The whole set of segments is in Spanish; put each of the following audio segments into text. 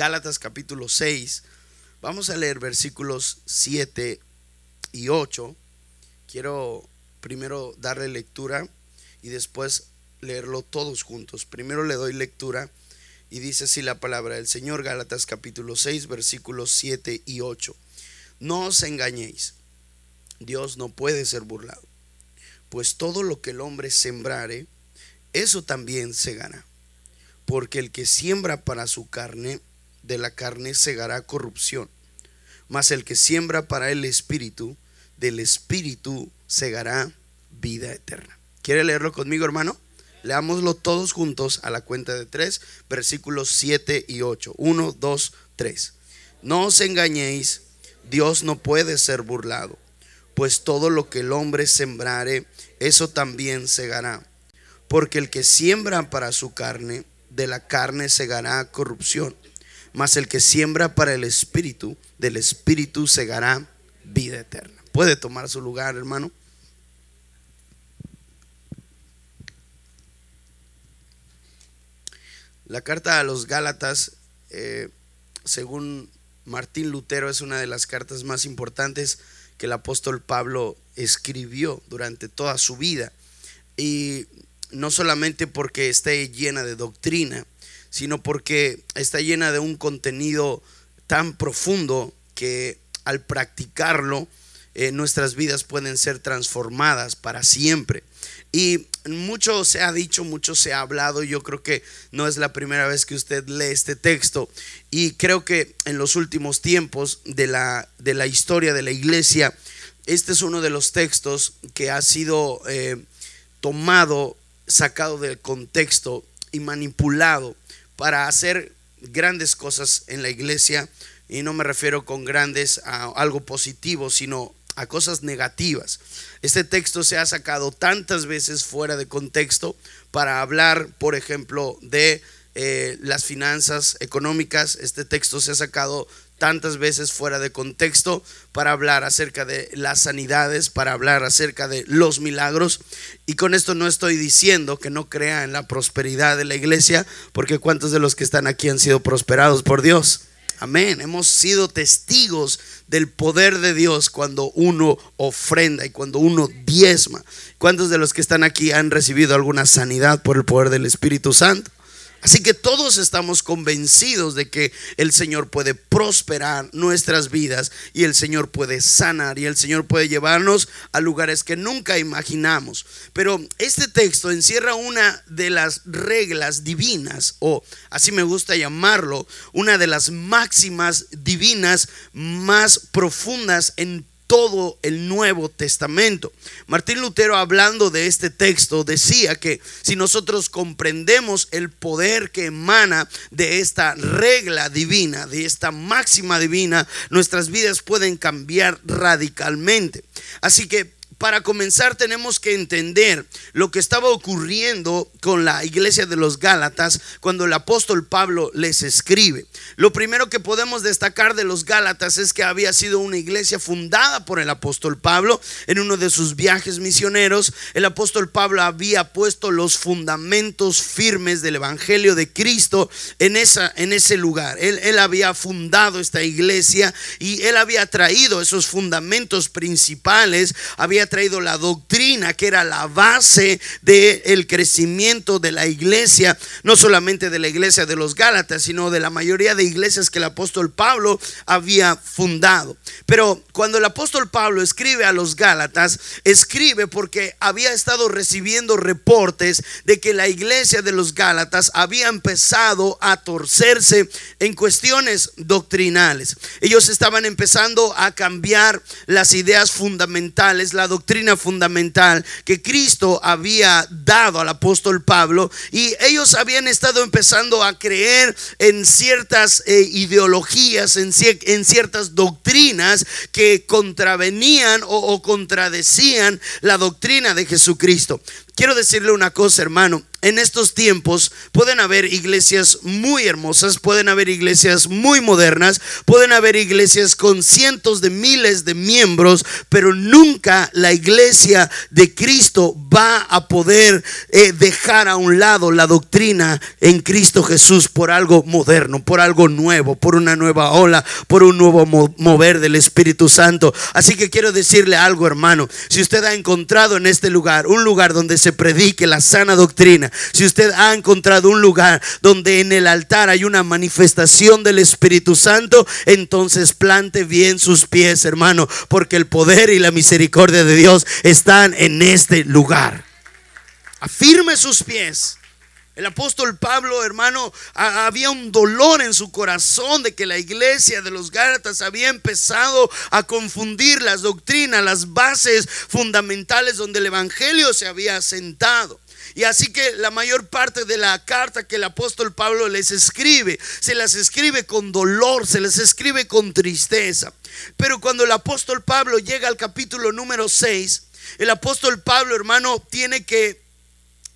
Gálatas capítulo 6. Vamos a leer versículos 7 y 8. Quiero primero darle lectura y después leerlo todos juntos. Primero le doy lectura y dice así la palabra del Señor, Gálatas capítulo 6, versículos 7 y 8. No os engañéis, Dios no puede ser burlado, pues todo lo que el hombre sembrare, eso también se gana. Porque el que siembra para su carne, de la carne segará corrupción, mas el que siembra para el espíritu, del espíritu segará vida eterna. ¿Quiere leerlo conmigo, hermano? Leámoslo todos juntos a la cuenta de tres, versículos 7 y 8. 1, 2, 3. No os engañéis, Dios no puede ser burlado, pues todo lo que el hombre sembrare, eso también segará. Porque el que siembra para su carne, de la carne segará corrupción, mas el que siembra para el espíritu, del espíritu segará vida eterna. Puede tomar su lugar, hermano. La carta a los Gálatas, eh, según Martín Lutero, es una de las cartas más importantes que el apóstol Pablo escribió durante toda su vida. Y no solamente porque esté llena de doctrina, sino porque está llena de un contenido tan profundo que al practicarlo, eh, nuestras vidas pueden ser transformadas para siempre. Y mucho se ha dicho, mucho se ha hablado. Yo creo que no es la primera vez que usted lee este texto. Y creo que en los últimos tiempos de la, de la historia de la iglesia, este es uno de los textos que ha sido eh, tomado, sacado del contexto y manipulado para hacer grandes cosas en la iglesia. Y no me refiero con grandes a algo positivo, sino a cosas negativas. Este texto se ha sacado tantas veces fuera de contexto para hablar, por ejemplo, de eh, las finanzas económicas. Este texto se ha sacado tantas veces fuera de contexto para hablar acerca de las sanidades, para hablar acerca de los milagros. Y con esto no estoy diciendo que no crea en la prosperidad de la iglesia, porque cuántos de los que están aquí han sido prosperados por Dios. Amén. Hemos sido testigos del poder de Dios cuando uno ofrenda y cuando uno diezma. ¿Cuántos de los que están aquí han recibido alguna sanidad por el poder del Espíritu Santo? Así que todos estamos convencidos de que el Señor puede prosperar nuestras vidas y el Señor puede sanar y el Señor puede llevarnos a lugares que nunca imaginamos. Pero este texto encierra una de las reglas divinas, o así me gusta llamarlo, una de las máximas divinas más profundas en todo el Nuevo Testamento. Martín Lutero hablando de este texto decía que si nosotros comprendemos el poder que emana de esta regla divina, de esta máxima divina, nuestras vidas pueden cambiar radicalmente. Así que para comenzar tenemos que entender lo que estaba ocurriendo con la iglesia de los Gálatas cuando el apóstol Pablo les escribe. Lo primero que podemos destacar de los Gálatas es que había sido una iglesia fundada por el apóstol Pablo en uno de sus viajes misioneros. El apóstol Pablo había puesto los fundamentos firmes del evangelio de Cristo en, esa, en ese lugar. Él, él había fundado esta iglesia y él había traído esos fundamentos principales, había traído la doctrina que era la base del crecimiento de la iglesia, no solamente de la iglesia de los Gálatas, sino de la mayoría de iglesias que el apóstol Pablo había fundado. Pero cuando el apóstol Pablo escribe a los Gálatas, escribe porque había estado recibiendo reportes de que la iglesia de los Gálatas había empezado a torcerse en cuestiones doctrinales. Ellos estaban empezando a cambiar las ideas fundamentales, la doctrina doctrina fundamental que Cristo había dado al apóstol Pablo y ellos habían estado empezando a creer en ciertas eh, ideologías, en, en, ciertas doctrinas que contravenían o contradecían la doctrina de Jesucristo. Quiero decirle una cosa, hermano. En estos tiempos pueden haber iglesias muy hermosas, pueden haber iglesias muy modernas, pueden haber iglesias con cientos de miles de miembros, pero nunca la iglesia de Cristo va a poder eh, dejar a un lado la doctrina en Cristo Jesús por algo moderno, por algo nuevo, por una nueva ola, por un nuevo mover del Espíritu Santo. Así que quiero decirle algo, hermano, si usted ha encontrado en este lugar un lugar donde se predique la sana doctrina, si usted ha encontrado un lugar donde en el altar hay una manifestación del Espíritu Santo, entonces plante bien sus pies, hermano, porque el poder y la misericordia de Dios están en este lugar. Afirme sus pies. El apóstol Pablo, hermano, había un dolor en su corazón de que la iglesia de los Gálatas había empezado a confundir las doctrinas, las bases fundamentales donde el Evangelio se había asentado. Y así que la mayor parte de la carta que el apóstol Pablo les escribe, se las escribe con dolor, se les escribe con tristeza. Pero cuando el apóstol Pablo llega al capítulo número 6, el apóstol Pablo, hermano, tiene que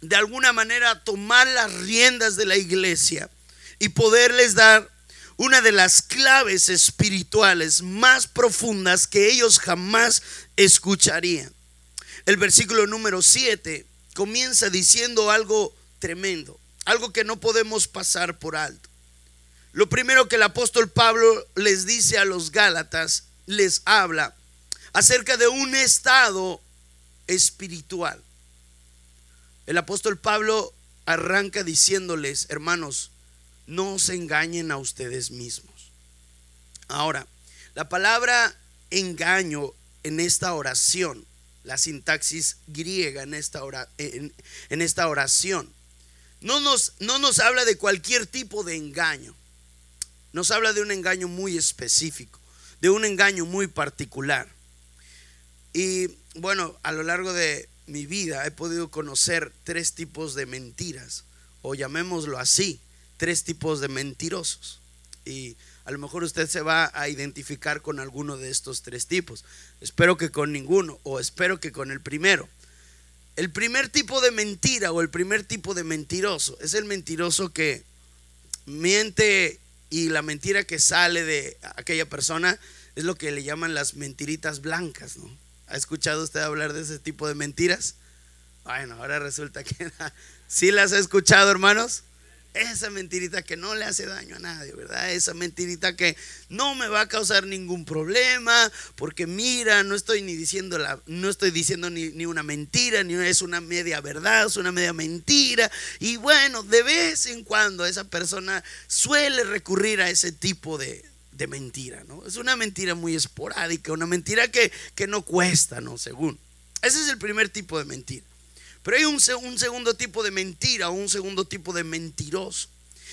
de alguna manera tomar las riendas de la iglesia y poderles dar una de las claves espirituales más profundas que ellos jamás escucharían. El versículo número 7 comienza diciendo algo tremendo, algo que no podemos pasar por alto. Lo primero que el apóstol Pablo les dice a los Gálatas, les habla acerca de un estado espiritual. El apóstol Pablo arranca diciéndoles, hermanos, no se engañen a ustedes mismos. Ahora, la palabra engaño en esta oración la sintaxis griega en esta, en, esta oración. No nos, no nos habla de cualquier tipo de engaño. Nos habla de un engaño muy específico, de un engaño muy particular. Y bueno, a lo largo de mi vida he podido conocer tres tipos de mentiras, o llamémoslo así, tres tipos de mentirosos. Y a lo mejor usted se va a identificar con alguno de estos tres tipos. Espero que con ninguno o espero que con el primero. El primer tipo de mentira o el primer tipo de mentiroso es el mentiroso que miente y la mentira que sale de aquella persona es lo que le llaman las mentiritas blancas, ¿no? ¿Ha escuchado usted hablar de ese tipo de mentiras? Bueno, ahora resulta que sí las ha escuchado, hermanos. Esa mentirita que no le hace daño a nadie, ¿verdad? Esa mentirita que no me va a causar ningún problema, porque mira, no estoy ni diciendo la, no estoy diciendo ni, ni una mentira, ni es una media verdad, es una media mentira. Y bueno, de vez en cuando esa persona suele recurrir a ese tipo de, de mentira, ¿no? Es una mentira muy esporádica, una mentira que, que no cuesta, ¿no? Según. Ese es el primer tipo de mentira. Pero hay un, segundo tipo de mentira, un segundo tipo de mentiroso.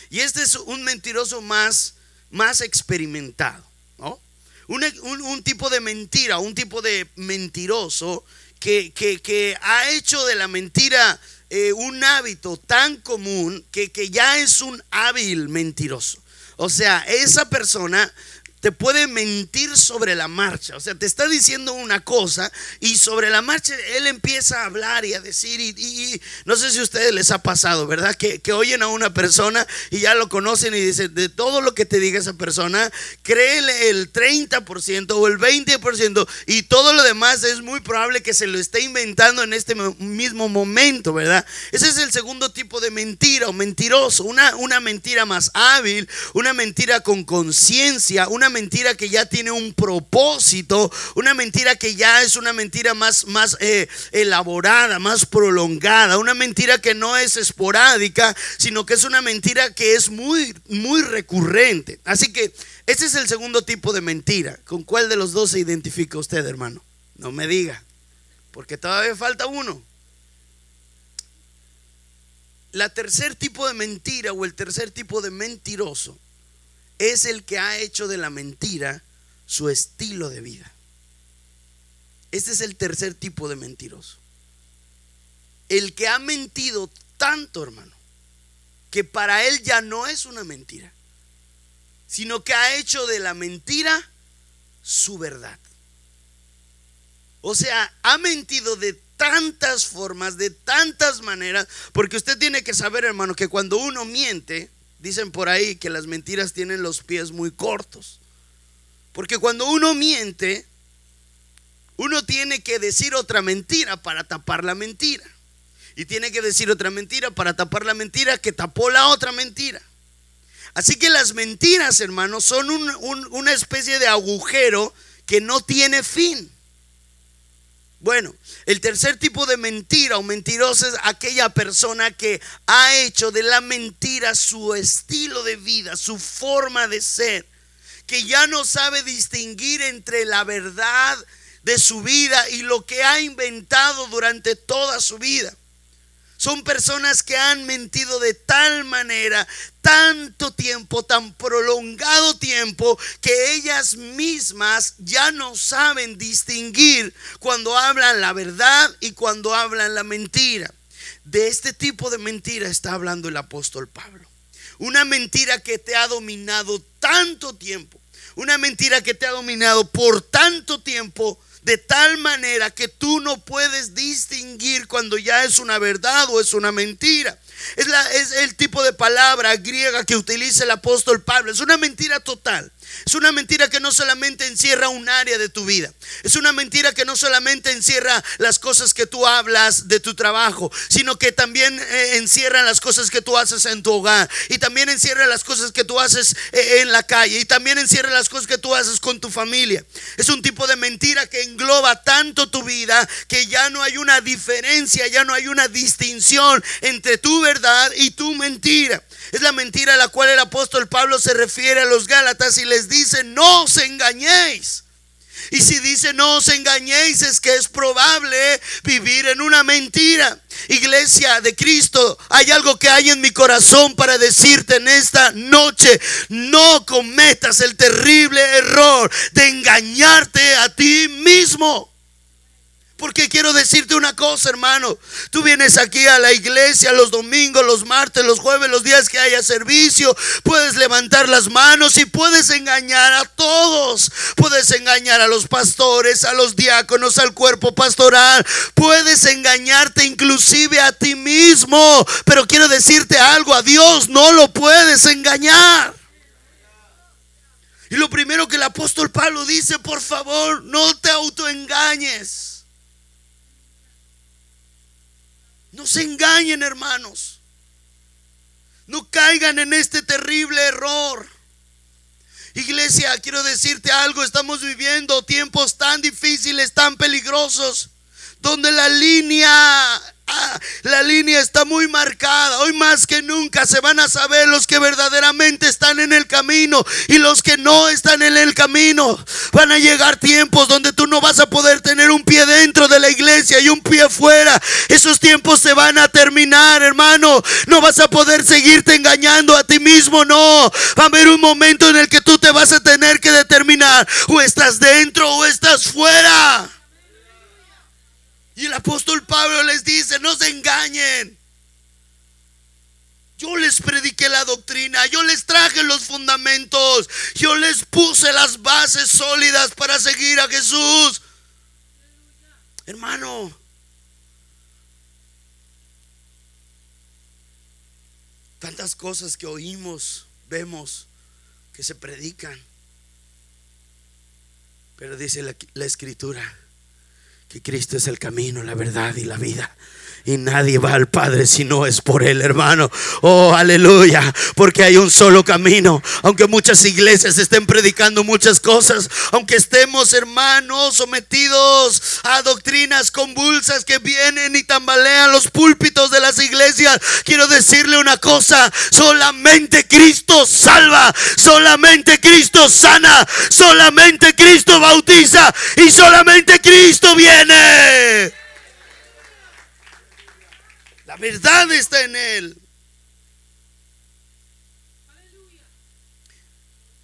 Y este es un mentiroso más, más experimentado, ¿no? Un, tipo de mentira, un tipo de mentiroso que, que, ha hecho de la mentira eh, un hábito tan común que, que ya es un hábil mentiroso. O sea, esa persona te puede mentir sobre la marcha. O sea, te está diciendo una cosa y sobre la marcha él empieza a hablar y a decir, y, no sé si a ustedes les ha pasado, ¿verdad? Que, oyen a una persona y ya lo conocen y dicen, de todo lo que te diga esa persona, créele el 30% o el 20% y todo lo demás es muy probable que se lo esté inventando en este mismo momento, ¿verdad? Ese es el segundo tipo de mentira o mentiroso, una, una mentira más hábil, una mentira con conciencia, una mentira que ya tiene un propósito, una mentira que ya es una mentira más, más eh, elaborada, más prolongada, una mentira que no es esporádica, sino que es una mentira que es muy, muy recurrente. Así que ese es el segundo tipo de mentira. ¿Con cuál de los dos se identifica usted, hermano? No me diga, porque todavía falta uno. La tercer tipo de mentira o el tercer tipo de mentiroso es el que ha hecho de la mentira su estilo de vida. Este es el tercer tipo de mentiroso. El que ha mentido tanto, hermano, que para él ya no es una mentira, sino que ha hecho de la mentira su verdad. O sea, ha mentido de tantas formas, de tantas maneras, porque usted tiene que saber, hermano, que cuando uno miente, dicen por ahí que las mentiras tienen los pies muy cortos. Porque cuando uno miente, uno tiene que decir otra mentira para tapar la mentira. Y tiene que decir otra mentira para tapar la mentira que tapó la otra mentira. Así que las mentiras, hermanos, son una especie de agujero que no tiene fin. Bueno, el tercer tipo de mentira o mentirosa es aquella persona que ha hecho de la mentira su estilo de vida, su forma de ser, que ya no sabe distinguir entre la verdad de su vida y lo que ha inventado durante toda su vida. Son personas que han mentido de tal manera, tanto tiempo, tan prolongado tiempo, que ellas mismas ya no saben distinguir cuando hablan la verdad y cuando hablan la mentira. De este tipo de mentira está hablando el apóstol Pablo. Una mentira que te ha dominado tanto tiempo. Una mentira que te ha dominado por tanto tiempo de tal manera que tú no puedes distinguir cuando ya es una verdad o es una mentira. Es, la, es el tipo de palabra griega que utiliza el apóstol Pablo. Es una mentira total. Es una mentira que no solamente encierra un área de tu vida. Es una mentira que no solamente encierra las cosas que tú hablas de tu trabajo, sino que también eh, encierra las cosas que tú haces en tu hogar. Y también encierra las cosas que tú haces eh, en la calle. Y también encierra las cosas que tú haces con tu familia. Es un tipo de mentira que engloba tanto tu vida que ya no hay una diferencia, ya no hay una distinción entre tu verdad y tu mentira. Es la mentira a la cual el apóstol Pablo se refiere a los Gálatas y les dice, no os engañéis. Y si dice no os engañéis es que es probable vivir en una mentira. Iglesia de Cristo, hay algo que hay en mi corazón para decirte en esta noche. No cometas el terrible error de engañarte a ti mismo. Porque quiero decirte una cosa, hermano. Tú vienes aquí a la iglesia los domingos, los martes, los jueves, los días que haya servicio. Puedes levantar las manos y puedes engañar a todos. Puedes engañar a los pastores, a los diáconos, al cuerpo pastoral. Puedes engañarte inclusive a ti mismo. Pero quiero decirte algo, a Dios no lo puedes engañar. Y lo primero que el apóstol Pablo dice, por favor, no te autoengañes. No se engañen, hermanos. No caigan en este terrible error. Iglesia, quiero decirte algo, estamos viviendo tiempos tan difíciles, tan peligrosos, donde la línea la línea está muy marcada. Hoy más que nunca se van a saber los que verdaderamente están en el camino y los que no están en el camino. Van a llegar tiempos donde tú no vas a poder tener un pie dentro de la iglesia y un pie fuera. Esos tiempos se van a terminar, hermano. No vas a poder seguirte engañando a ti mismo, no. Va a haber un momento en el que tú te vas a tener que determinar o estás dentro o estás fuera. Y el apóstol Pablo les dice, no se engañen. Yo les prediqué la doctrina, yo les traje los fundamentos, yo les puse las bases sólidas para seguir a Jesús. Hermano, tantas cosas que oímos, vemos, que se predican. Pero dice la, la escritura que Cristo es el camino, la verdad y la vida. Y nadie va al Padre si no es por Él, hermano. Oh, aleluya. Porque hay un solo camino. Aunque muchas iglesias estén predicando muchas cosas. Aunque estemos, hermanos, sometidos a doctrinas convulsas que vienen y tambalean los púlpitos de las iglesias. Quiero decirle una cosa. Solamente Cristo salva. Solamente Cristo sana. Solamente Cristo bautiza. Y solamente Cristo viene. La verdad está en Él.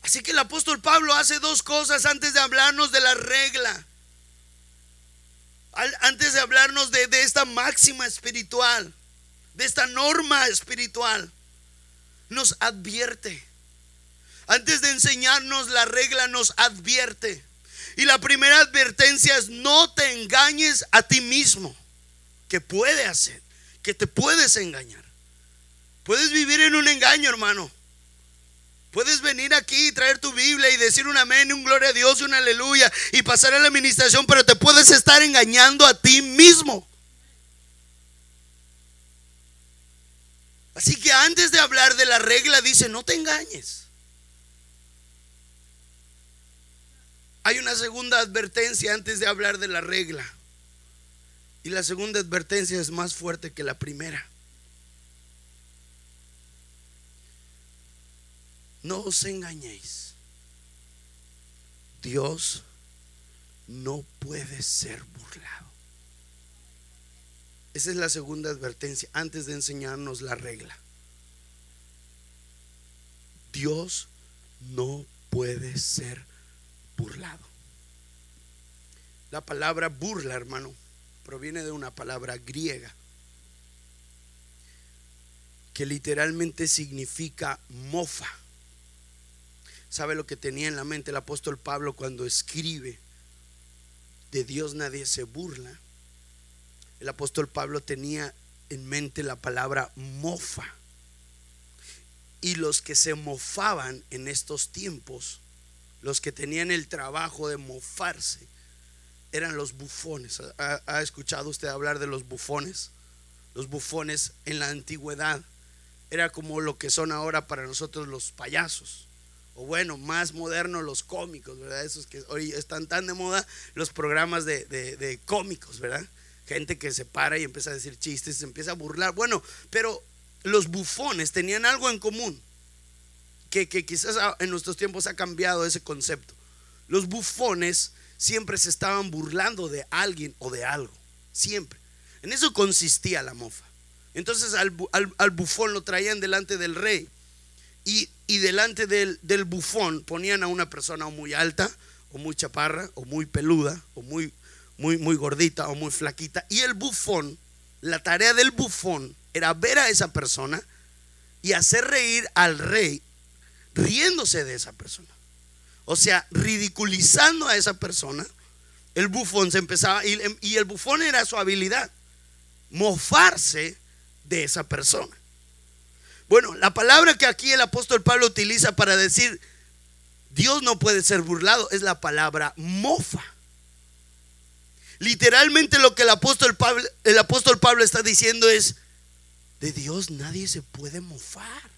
Así que el apóstol Pablo hace dos cosas antes de hablarnos de la regla. Antes de hablarnos de, esta máxima espiritual, de esta norma espiritual, nos advierte. Antes de enseñarnos la regla, nos advierte. Y la primera advertencia es no te engañes a ti mismo. que puede hacer, que te puedes engañar. Puedes vivir en un engaño, hermano. Puedes venir aquí y traer tu Biblia y decir un amén, un gloria a Dios, un aleluya y pasar a la administración, pero te puedes estar engañando a ti mismo. Así que antes de hablar de la regla, dice, no te engañes. Hay una segunda advertencia antes de hablar de la regla. Y la segunda advertencia es más fuerte que la primera. No os engañéis. Dios no puede ser burlado. Esa es la segunda advertencia antes de enseñarnos la regla. Dios no puede ser burlado. La palabra burla, hermano, proviene de una palabra griega que literalmente significa mofa. ¿Sabe lo que tenía en la mente el apóstol Pablo cuando escribe? De Dios nadie se burla. El apóstol Pablo tenía en mente la palabra mofa. Y los que se mofaban en estos tiempos, los que tenían el trabajo de mofarse, eran los bufones. ¿Ha, ha escuchado usted hablar de los bufones? Los bufones en la antigüedad era como lo que son ahora para nosotros los payasos o bueno, más modernos los cómicos, ¿verdad? Esos que hoy están tan de moda, los programas de, cómicos, ¿verdad? Gente que se para y empieza a decir chistes, se empieza a burlar. Bueno, pero los bufones tenían algo en común, que, que quizás en nuestros tiempos ha cambiado ese concepto. Los bufones siempre se estaban burlando de alguien o de algo, siempre. En eso consistía la mofa. Entonces al, al bufón lo traían delante del rey y, delante del, bufón ponían a una persona muy alta, o muy chaparra, o muy peluda, o muy, muy, muy gordita, o muy flaquita. Y el bufón, la tarea del bufón era ver a esa persona y hacer reír al rey riéndose de esa persona. O sea, ridiculizando a esa persona, el bufón se empezaba, y, el bufón era su habilidad, mofarse de esa persona. Bueno, la palabra que aquí el apóstol Pablo utiliza para decir Dios no puede ser burlado es la palabra mofa. Literalmente lo que el apóstol el apóstol Pablo está diciendo es, de Dios nadie se puede mofar.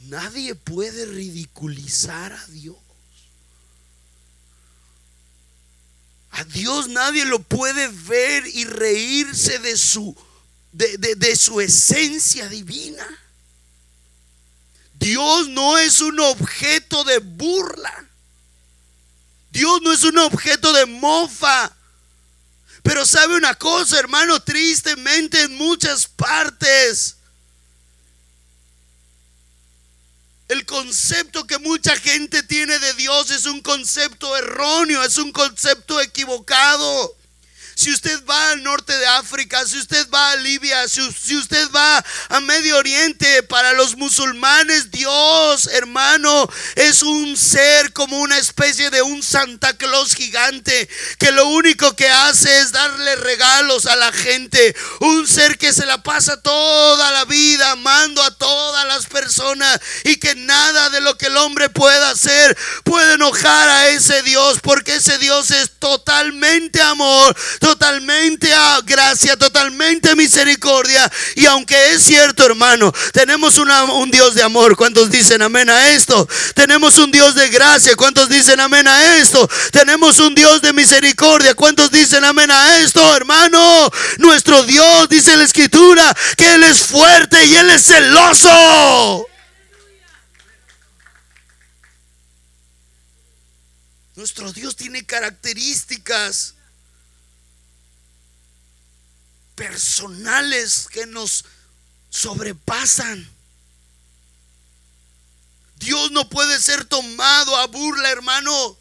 Nadie puede ridiculizar a Dios. A Dios nadie lo puede ver y reírse de su de, su esencia divina. Dios no es un objeto de burla. Dios no es un objeto de mofa. Pero sabe una cosa, hermano, tristemente en muchas partes, concepto que mucha gente tiene de Dios es un concepto erróneo, es un concepto equivocado. Si usted va al norte de África, si usted va a Libia, si, usted va a Medio Oriente, para los musulmanes, Dios, hermano, es un ser como una especie de un Santa Claus gigante que lo único que hace es darle regalos a la gente. Un ser que se la pasa toda la vida amando a todas las personas y que nada de lo que el hombre pueda hacer puede enojar a ese Dios porque ese Dios es totalmente amor totalmente a gracia, totalmente misericordia. Y aunque es cierto, hermano, tenemos un Dios de amor. ¿Cuántos dicen amén a esto? Tenemos un Dios de gracia. ¿Cuántos dicen amén a esto? Tenemos un Dios de misericordia. ¿Cuántos dicen amén a esto, hermano? Nuestro Dios, dice la escritura, que Él es fuerte y Él es celoso. Nuestro Dios tiene características personales que nos sobrepasan. Dios no puede ser tomado a burla, hermano.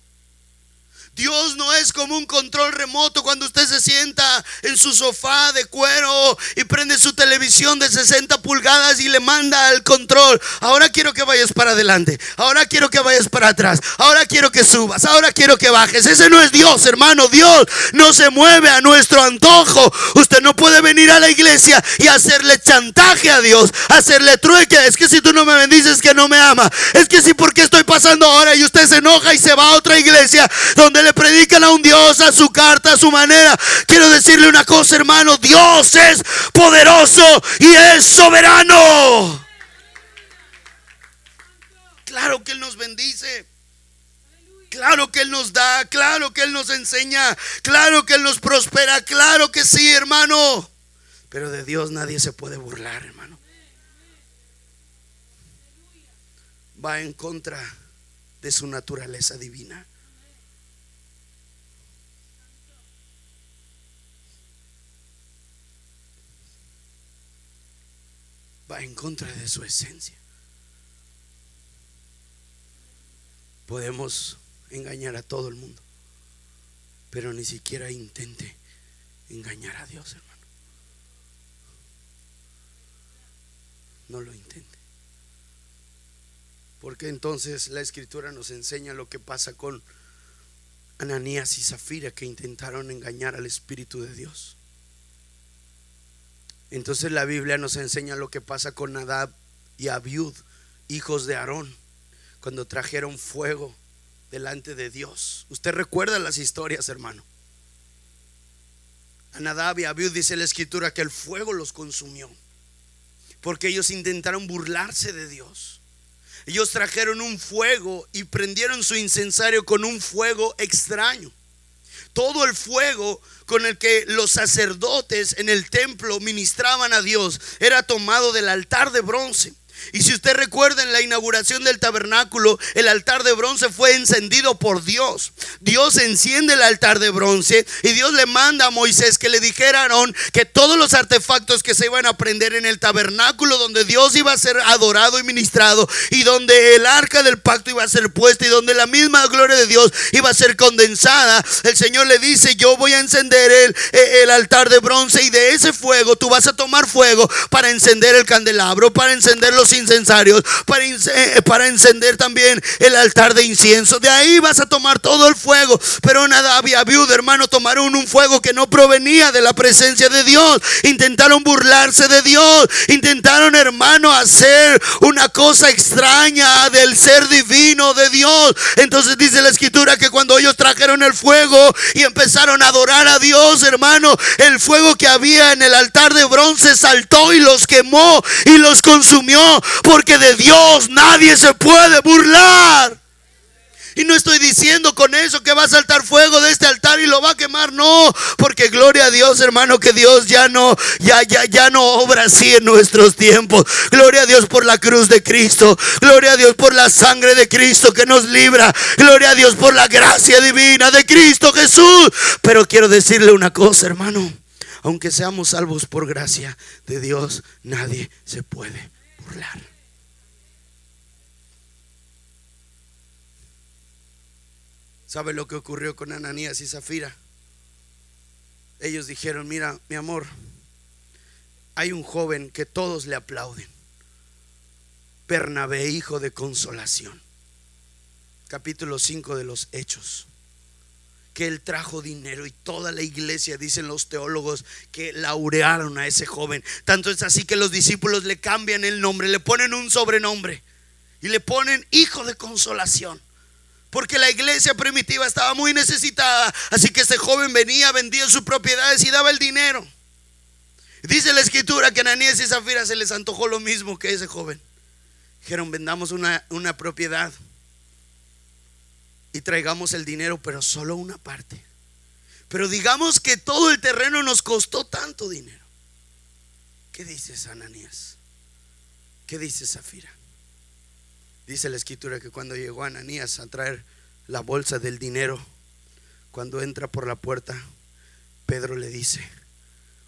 Dios no es como un control remoto cuando usted se sienta en su sofá de cuero y prende su televisión de 60 pulgadas y le manda al control. Ahora quiero que vayas para adelante. Ahora quiero que vayas para atrás. Ahora quiero que subas. Ahora quiero que bajes. Ese no es Dios, hermano. Dios no se mueve a nuestro antojo. Usted no puede venir a la iglesia y hacerle chantaje a Dios, hacerle trueque. Es que si tú no me bendices, que no me ama. Es que si porque estoy pasando ahora y usted se enoja y se va a otra iglesia donde le predican a un Dios a su carta, a su manera. Quiero decirle una cosa, hermano. Dios es poderoso y es soberano. Claro que Él nos bendice. Claro que Él nos da, claro que Él nos enseña, claro que Él nos prospera, claro que sí, hermano. Pero de Dios nadie se puede burlar, hermano. Va en contra de su naturaleza divina. Va en contra de su esencia. Podemos engañar a todo el mundo, pero ni siquiera intente engañar a Dios, hermano. No lo intente. Porque entonces la escritura nos enseña lo que pasa con Ananías y Zafira que intentaron engañar al Espíritu de Dios. Entonces la Biblia nos enseña lo que pasa con Nadab y Abiud, hijos de Aarón, cuando trajeron fuego delante de Dios. Usted recuerda las historias, hermano. A Nadab y Abiud dice la escritura que el fuego los consumió, porque ellos intentaron burlarse de Dios. Ellos trajeron un fuego y prendieron su incensario con un fuego extraño. Todo el fuego con el que los sacerdotes en el templo ministraban a Dios era tomado del altar de bronce. Y si usted recuerda en la inauguración del tabernáculo, el altar de bronce fue encendido por Dios. Dios enciende el altar de bronce y Dios le manda a Moisés que le dijera a Aarón que todos los artefactos que se iban a prender en el tabernáculo donde Dios iba a ser adorado y ministrado y donde el arca del pacto iba a ser puesta y donde la misma gloria de Dios iba a ser condensada, el Señor le dice, yo voy a encender el, el altar de bronce y de ese fuego tú vas a tomar fuego para encender el candelabro, para encender los incensarios, para, eh, para encender también el altar de incienso. De ahí vas a tomar todo el fuego. Pero nada había viuda, hermano, tomaron un fuego que no provenía de la presencia de Dios. Intentaron burlarse de Dios. Intentaron, hermano, hacer una cosa extraña del ser divino de Dios. Entonces dice la escritura que cuando ellos trajeron el fuego y empezaron a adorar a Dios, hermano, el fuego que había en el altar de bronce saltó y los quemó y los consumió porque de Dios nadie se puede burlar. Y no estoy diciendo con eso que va a saltar fuego de este altar y lo va a quemar, no, porque gloria a Dios, hermano, que Dios ya no ya ya ya no obra así en nuestros tiempos. Gloria a Dios por la cruz de Cristo. Gloria a Dios por la sangre de Cristo que nos libra. Gloria a Dios por la gracia divina de Cristo Jesús. Pero quiero decirle una cosa, hermano. Aunque seamos salvos por gracia de Dios, nadie se puede ¿Sabe lo que ocurrió con Ananías y Zafira? Ellos dijeron, mira, mi amor, hay un joven que todos le aplauden. Bernabé, hijo de consolación. Capítulo 5 de los Hechos. Que él trajo dinero y toda la iglesia, dicen los teólogos, que laurearon a ese joven. Tanto es así que los discípulos le cambian el nombre, le ponen un sobrenombre y le ponen hijo de consolación. Porque la iglesia primitiva estaba muy necesitada. Así que este joven venía, vendía sus propiedades y daba el dinero. Dice la escritura que Ananías y Zafira se les antojó lo mismo que ese joven. Dijeron, vendamos una, una propiedad y traigamos el dinero, pero solo una parte. Pero digamos que todo el terreno nos costó tanto dinero. ¿Qué dices, Ananías? ¿Qué dices, Zafira? Dice la escritura que cuando llegó Ananías a traer la bolsa del dinero, cuando entra por la puerta, Pedro le dice,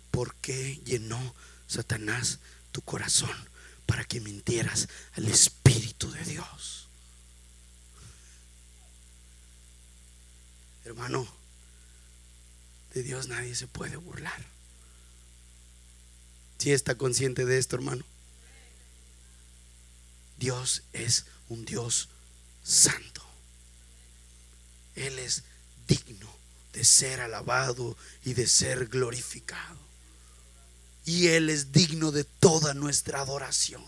¿por qué llenó Satanás tu corazón para que mintieras al Espíritu de Dios? Hermano, de Dios nadie se puede burlar. Si está consciente de esto, hermano. Dios es un Dios santo. Él es digno de ser alabado y de ser glorificado. Y Él es digno de toda nuestra adoración.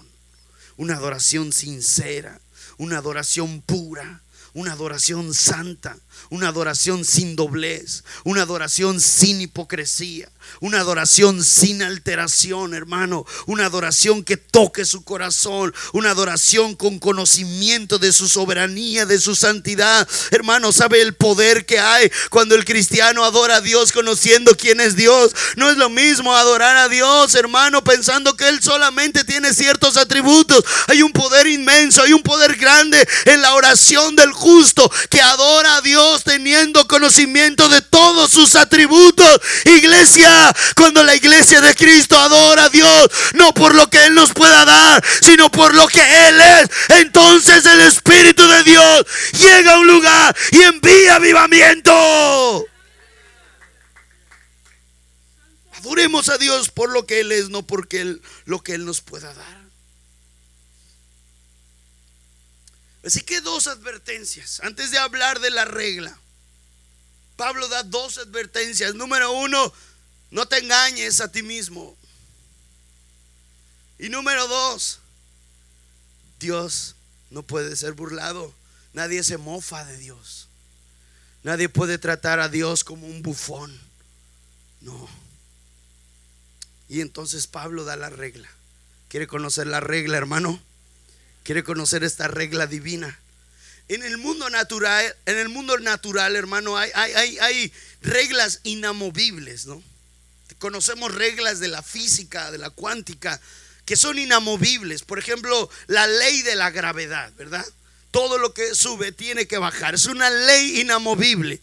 Una adoración sincera, una adoración pura, una adoración santa, una adoración sin doblez, una adoración sin hipocresía, una adoración sin alteración, hermano, una adoración que toque su corazón, una adoración con conocimiento de su soberanía, de su santidad. Hermano, ¿sabe el poder que hay cuando el cristiano adora a Dios conociendo quién es Dios? No es lo mismo adorar a Dios, hermano, pensando que Él solamente tiene ciertos atributos. Hay un poder inmenso, hay un poder grande en la oración del justo que adora a Dios teniendo conocimiento de todos sus atributos. Iglesia, cuando la iglesia de Cristo adora a Dios, no por lo que Él nos pueda dar, sino por lo que Él es, entonces el Espíritu de Dios llega a un lugar y envía avivamiento. Adoremos a Dios por lo que Él es, no Él, lo que Él nos pueda dar. Así que dos advertencias antes de hablar de la regla. Pablo da dos advertencias. Número uno, no te engañes a ti mismo. Y número dos, Dios no puede ser burlado. Nadie se mofa de Dios. Nadie puede tratar a Dios como un bufón. No. Y entonces Pablo da la regla. ¿Quiere conocer la regla, hermano? ¿Quiere conocer esta regla divina? En el mundo natural, en el mundo natural, hermano, hay, hay, hay, reglas inamovibles, ¿no? Conocemos reglas de la física, de la cuántica, que son inamovibles. Por ejemplo, la ley de la gravedad, ¿verdad? Todo lo que sube tiene que bajar. Es una ley inamovible.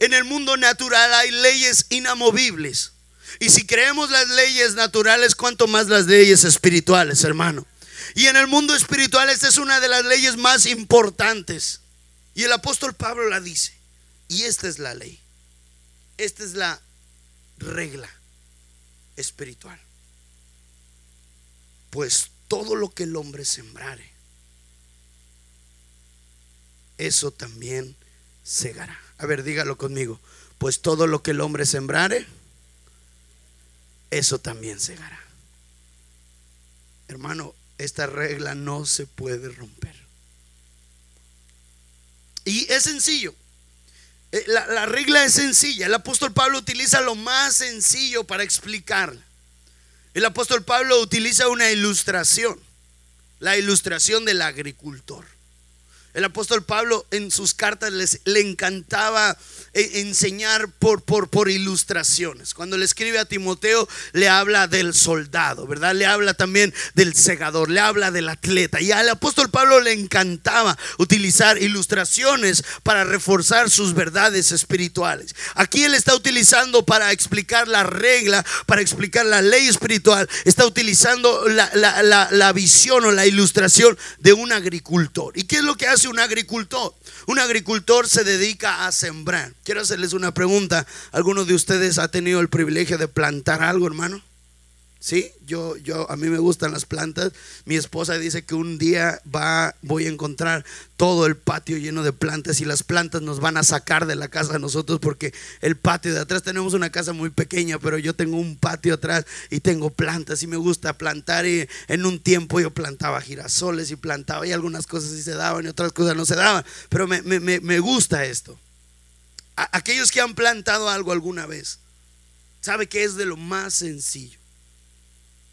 En el mundo natural hay leyes inamovibles. Y si creemos las leyes naturales, ¿cuánto más las leyes espirituales, hermano? Y en el mundo espiritual esta es una de las leyes más importantes. Y el apóstol Pablo la dice. Y esta es la ley. Esta es la regla espiritual. Pues todo lo que el hombre sembrare, eso también segará. A ver, dígalo conmigo. Pues todo lo que el hombre sembrare, eso también segará. Hermano, esta regla no se puede romper. Y es sencillo. Eh, la, regla es sencilla. El apóstol Pablo utiliza lo más sencillo para explicarla. El apóstol Pablo utiliza una ilustración. La ilustración del agricultor. El apóstol Pablo en sus cartas les, le encantaba e, enseñar por, por, por ilustraciones. Cuando le escribe a Timoteo, le habla del soldado, ¿verdad? Le habla también del segador, le habla del atleta. Y al apóstol Pablo le encantaba utilizar ilustraciones para reforzar sus verdades espirituales. Aquí él está utilizando para explicar la regla, para explicar la ley espiritual, está utilizando la, la, la visión o la ilustración de un agricultor. ¿Y qué es lo que un agricultor? Un agricultor se dedica a sembrar. Quiero hacerles una pregunta. ¿Alguno de ustedes ha tenido el privilegio de plantar algo, hermano? Sí, yo, yo, a mí me gustan las plantas. Mi esposa dice que un día va, voy a encontrar todo el patio lleno de plantas y las plantas nos van a sacar de la casa a nosotros porque el patio de atrás tenemos una casa muy pequeña, pero yo tengo un patio atrás y tengo plantas y me gusta plantar. Y en un tiempo yo plantaba girasoles y plantaba y algunas cosas sí se daban y otras cosas no se daban, pero me, me gusta esto. aquellos que han plantado algo alguna vez, sabe que es de lo más sencillo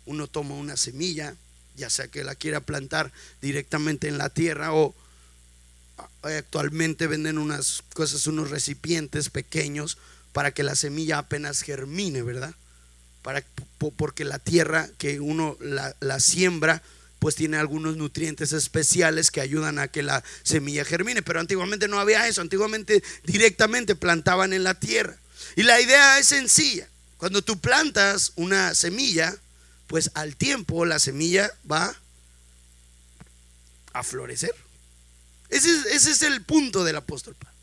uno toma una semilla, ya sea que la quiera plantar directamente en la tierra o actualmente venden unas cosas, unos recipientes pequeños para que la semilla apenas germine, ¿verdad? Para, porque la tierra que uno la, la siembra, pues tiene algunos nutrientes especiales que ayudan a que la semilla germine. Pero antiguamente no había eso, antiguamente directamente plantaban en la tierra. Y la idea es sencilla. Cuando tú plantas una semilla, pues al tiempo la semilla va a florecer. Ese es, el punto del apóstol Pablo.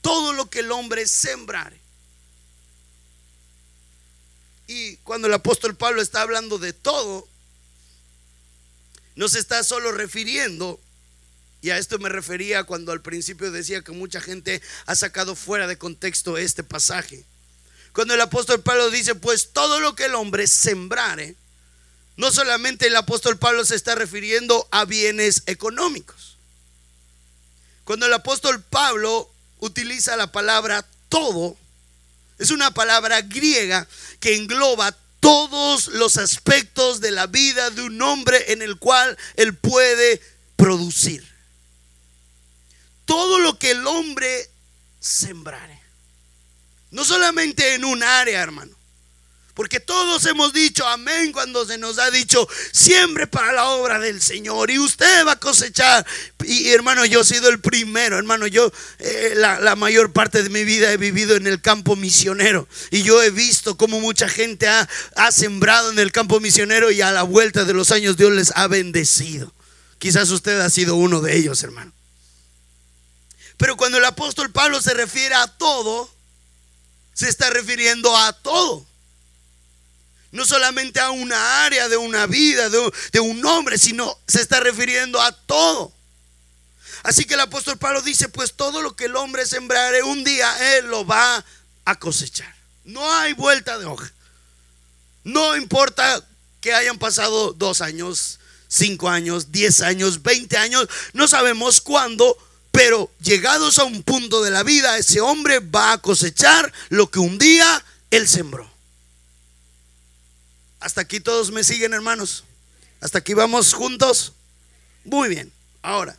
Todo lo que el hombre sembrare. Y cuando el apóstol Pablo está hablando de todo, no se está solo refiriendo, y a esto me refería cuando al principio decía que mucha gente ha sacado fuera de contexto este pasaje. Cuando el apóstol Pablo dice, pues todo lo que el hombre sembrare, no solamente el apóstol Pablo se está refiriendo a bienes económicos. Cuando el apóstol Pablo utiliza la palabra todo, es una palabra griega que engloba todos los aspectos de la vida de un hombre en el cual él puede producir. Todo lo que el hombre sembrare. No solamente en un área, hermano. Porque todos hemos dicho amén cuando se nos ha dicho siempre para la obra del Señor y usted va a cosechar. Y hermano, yo he sido el primero, hermano, yo eh, la, la, mayor parte de mi vida he vivido en el campo misionero y yo he visto cómo mucha gente ha, ha sembrado en el campo misionero y a la vuelta de los años Dios les ha bendecido. Quizás usted ha sido uno de ellos, hermano. Pero cuando el apóstol Pablo se refiere a todo, se está refiriendo a todo. No solamente a una área de una vida, de, un hombre, sino se está refiriendo a todo. Así que el apóstol Pablo dice, pues todo lo que el hombre sembrare un día, él lo va a cosechar. No hay vuelta de hoja. No importa que hayan pasado dos años, cinco años, diez años, veinte años, no sabemos cuándo, pero llegados a un punto de la vida, ese hombre va a cosechar lo que un día él sembró. Hasta aquí todos me siguen, hermanos. Hasta aquí vamos juntos. Muy bien. Ahora,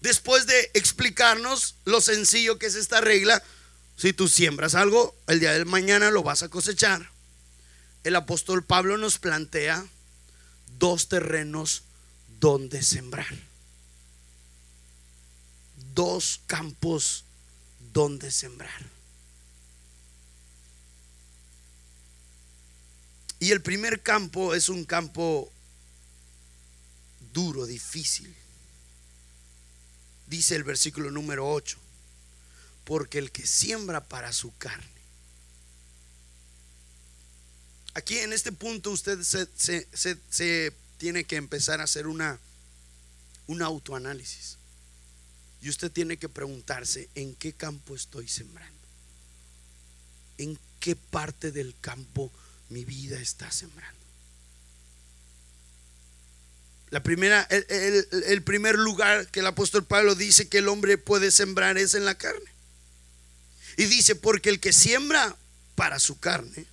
después de explicarnos lo sencillo que es esta regla, si tú siembras algo, el día de mañana lo vas a cosechar. El apóstol Pablo nos plantea dos terrenos donde sembrar. Dos campos donde sembrar. Y el primer campo es un campo duro, difícil. Dice el versículo número 8, porque el que siembra para su carne. Aquí en este punto usted se, tiene que empezar a hacer una, un autoanálisis. Y usted tiene que preguntarse, ¿en qué campo estoy sembrando? ¿En qué parte del campo mi vida está sembrando. La primera, el, el, primer lugar que el apóstol Pablo dice que el hombre puede sembrar es en la carne. Y dice, porque el que siembra para su carne,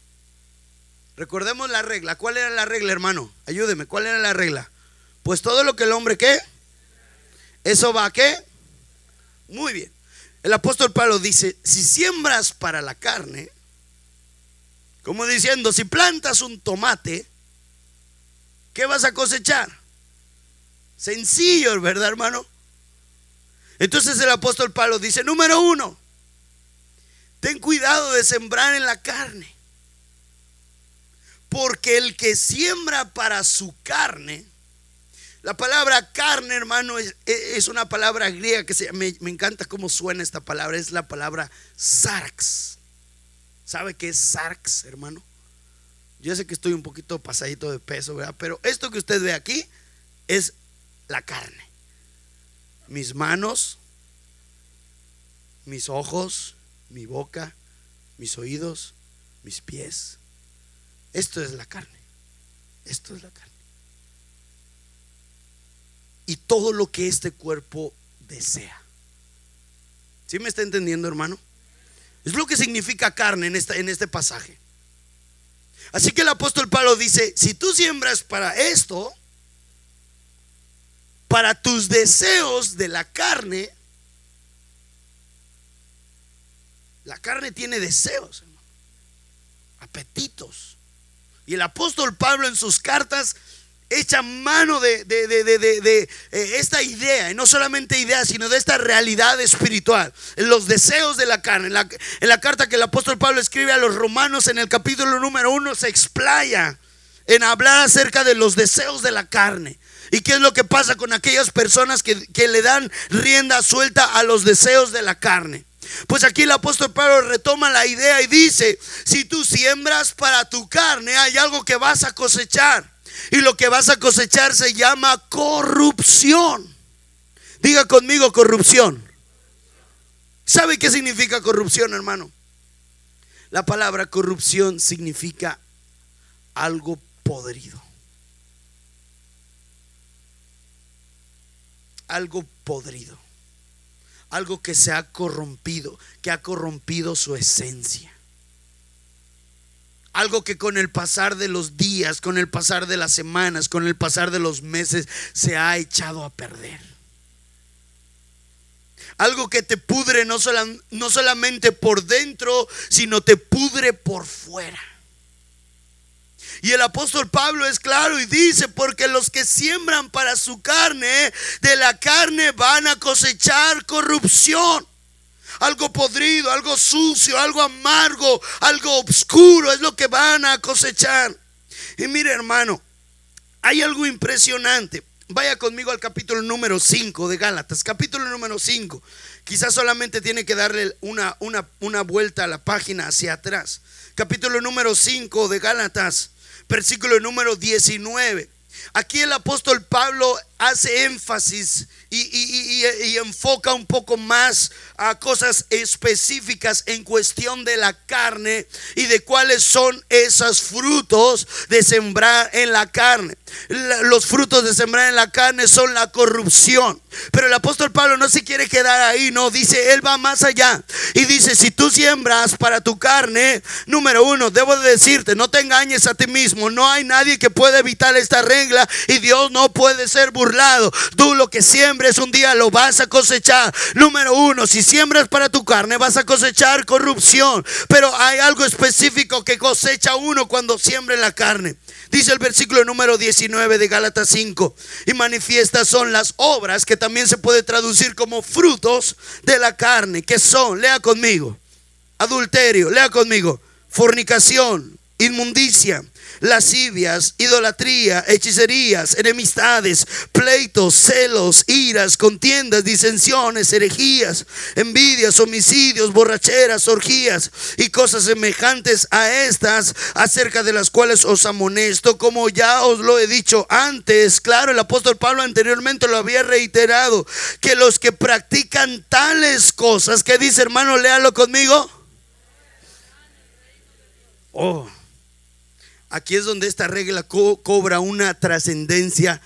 recordemos la regla. ¿Cuál era la regla, hermano? Ayúdeme, ¿cuál era la regla? Pues todo lo que el hombre qué, eso va a qué. Muy bien. El apóstol Pablo dice, si siembras para la carne, como diciendo, si plantas un tomate, ¿qué vas a cosechar? Sencillo, ¿verdad, hermano? Entonces el apóstol Pablo dice, número uno, ten cuidado de sembrar en la carne. Porque el que siembra para su carne, la palabra carne, hermano, es, una palabra griega que me, encanta cómo suena esta palabra, es la palabra sarx. ¿Sabe qué es sarx, hermano? Yo sé que estoy un poquito pasadito de peso, ¿verdad? Pero esto que usted ve aquí es la carne. Mis manos, mis ojos, mi boca, mis oídos, mis pies. Esto es la carne. Esto es la carne. Y todo lo que este cuerpo desea. ¿Sí me está entendiendo, hermano? Es lo que significa carne en, en este pasaje. Así que el apóstol Pablo dice, si tú siembras para esto, para tus deseos de la carne, la carne tiene deseos, apetitos. Y el apóstol Pablo en sus cartas echa mano de, de, eh, esta idea, y no solamente idea, sino de esta realidad espiritual, los deseos de la carne. En la, en la, carta que el apóstol Pablo escribe a los romanos en el capítulo número uno se explaya en hablar acerca de los deseos de la carne. ¿Y qué es lo que pasa con aquellas personas que, que le dan rienda suelta a los deseos de la carne? Pues aquí el apóstol Pablo retoma la idea y dice, si tú siembras para tu carne, hay algo que vas a cosechar. Y lo que vas a cosechar se llama corrupción. Diga conmigo corrupción. ¿Sabe qué significa corrupción, hermano? La palabra corrupción significa algo podrido. Algo podrido. Algo que se ha corrompido, que ha corrompido su esencia. Algo que con el pasar de los días, con el pasar de las semanas, con el pasar de los meses, se ha echado a perder. Algo que te pudre no, no solamente por dentro, sino te pudre por fuera. Y el apóstol Pablo es claro y dice, porque los que siembran para su carne, de la carne van a cosechar corrupción. Algo podrido, algo sucio, algo amargo, algo oscuro es lo que van a cosechar. Y mire hermano, hay algo impresionante. Vaya conmigo al capítulo número 5 de Gálatas, capítulo número 5. Quizás solamente tiene que darle una, una, una vuelta a la página hacia atrás. Capítulo número 5 de Gálatas, versículo número 19. Aquí el apóstol Pablo hace énfasis y, enfoca un poco más a cosas específicas en cuestión de la carne y de cuáles son esos frutos de sembrar en la carne. Los frutos de sembrar en la carne son la corrupción. Pero el apóstol Pablo no se quiere quedar ahí, no, dice, él va más allá. Y dice, si tú siembras para tu carne, número uno, debo decirte, no te engañes a ti mismo, no hay nadie que pueda evitar esta regla y Dios no puede ser burlado. Tú lo que siembres un día lo vas a cosechar. Número uno, si siembras para tu carne vas a cosechar corrupción. Pero hay algo específico que cosecha uno cuando siembra en la carne. Dice el versículo número 19 de Gálatas 5. Y manifiestas son las obras que también se puede traducir como frutos de la carne. Que son, lea conmigo, adulterio, lea conmigo, fornicación, inmundicia lascivias, idolatría, hechicerías, enemistades, pleitos, celos, iras, contiendas, disensiones, herejías, envidias, homicidios, borracheras, orgías y cosas semejantes a estas, acerca de las cuales os amonesto, como ya os lo he dicho antes. Claro, el apóstol Pablo anteriormente lo había reiterado, que los que practican tales cosas, que dice hermano, léalo conmigo. Oh. Aquí es donde esta regla cobra una trascendencia.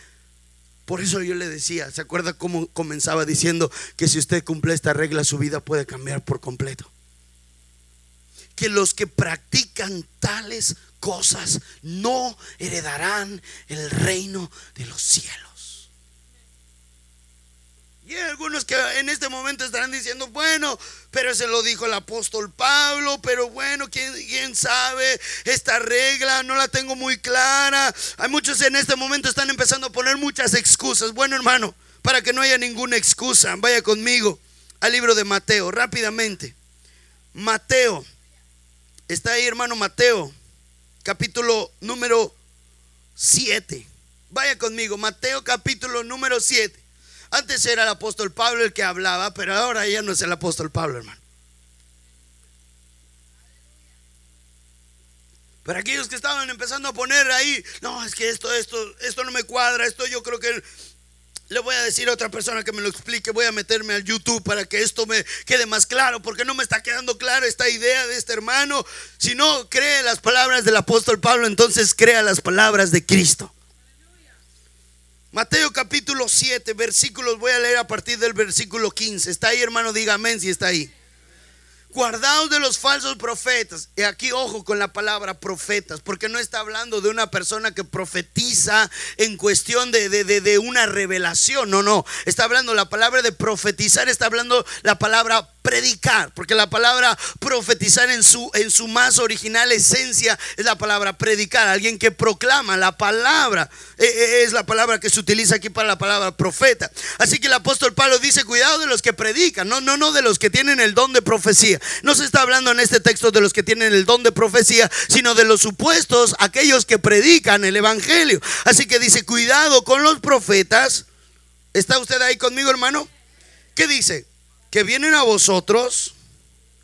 Por eso yo le decía, ¿se acuerda cómo comenzaba diciendo que si usted cumple esta regla su vida puede cambiar por completo? Que los que practican tales cosas no heredarán el reino de los cielos. Y hay algunos que en este momento estarán diciendo, bueno, pero se lo dijo el apóstol Pablo, pero bueno, ¿quién, quién sabe? Esta regla no la tengo muy clara. Hay muchos en este momento están empezando a poner muchas excusas. Bueno, hermano, para que no haya ninguna excusa, vaya conmigo al libro de Mateo, rápidamente. Mateo, está ahí, hermano Mateo, capítulo número 7. Vaya conmigo, Mateo capítulo número 7. Antes era el apóstol Pablo el que hablaba, pero ahora ya no es el apóstol Pablo, hermano. Pero aquellos que estaban empezando a poner ahí, no, es que esto, esto, esto no me cuadra, esto yo creo que le voy a decir a otra persona que me lo explique, voy a meterme al YouTube para que esto me quede más claro, porque no me está quedando clara esta idea de este hermano. Si no cree las palabras del apóstol Pablo, entonces crea las palabras de Cristo. Mateo capítulo 7, versículos, voy a leer a partir del versículo 15. ¿Está ahí, hermano? Diga si está ahí. Guardaos de los falsos profetas. Y aquí ojo con la palabra profetas, porque no está hablando de una persona que profetiza en cuestión de, de una revelación. No, no. Está hablando la palabra de profetizar, está hablando la palabra predicar, porque la palabra profetizar en su, en su más original esencia es la palabra predicar, alguien que proclama la palabra, eh, eh, es la palabra que se utiliza aquí para la palabra profeta. Así que el apóstol Pablo dice, cuidado de los que predican, no, no, no de los que tienen el don de profecía. No se está hablando en este texto de los que tienen el don de profecía, sino de los supuestos, aquellos que predican el Evangelio. Así que dice, cuidado con los profetas. ¿Está usted ahí conmigo, hermano? ¿Qué dice? Que vienen a vosotros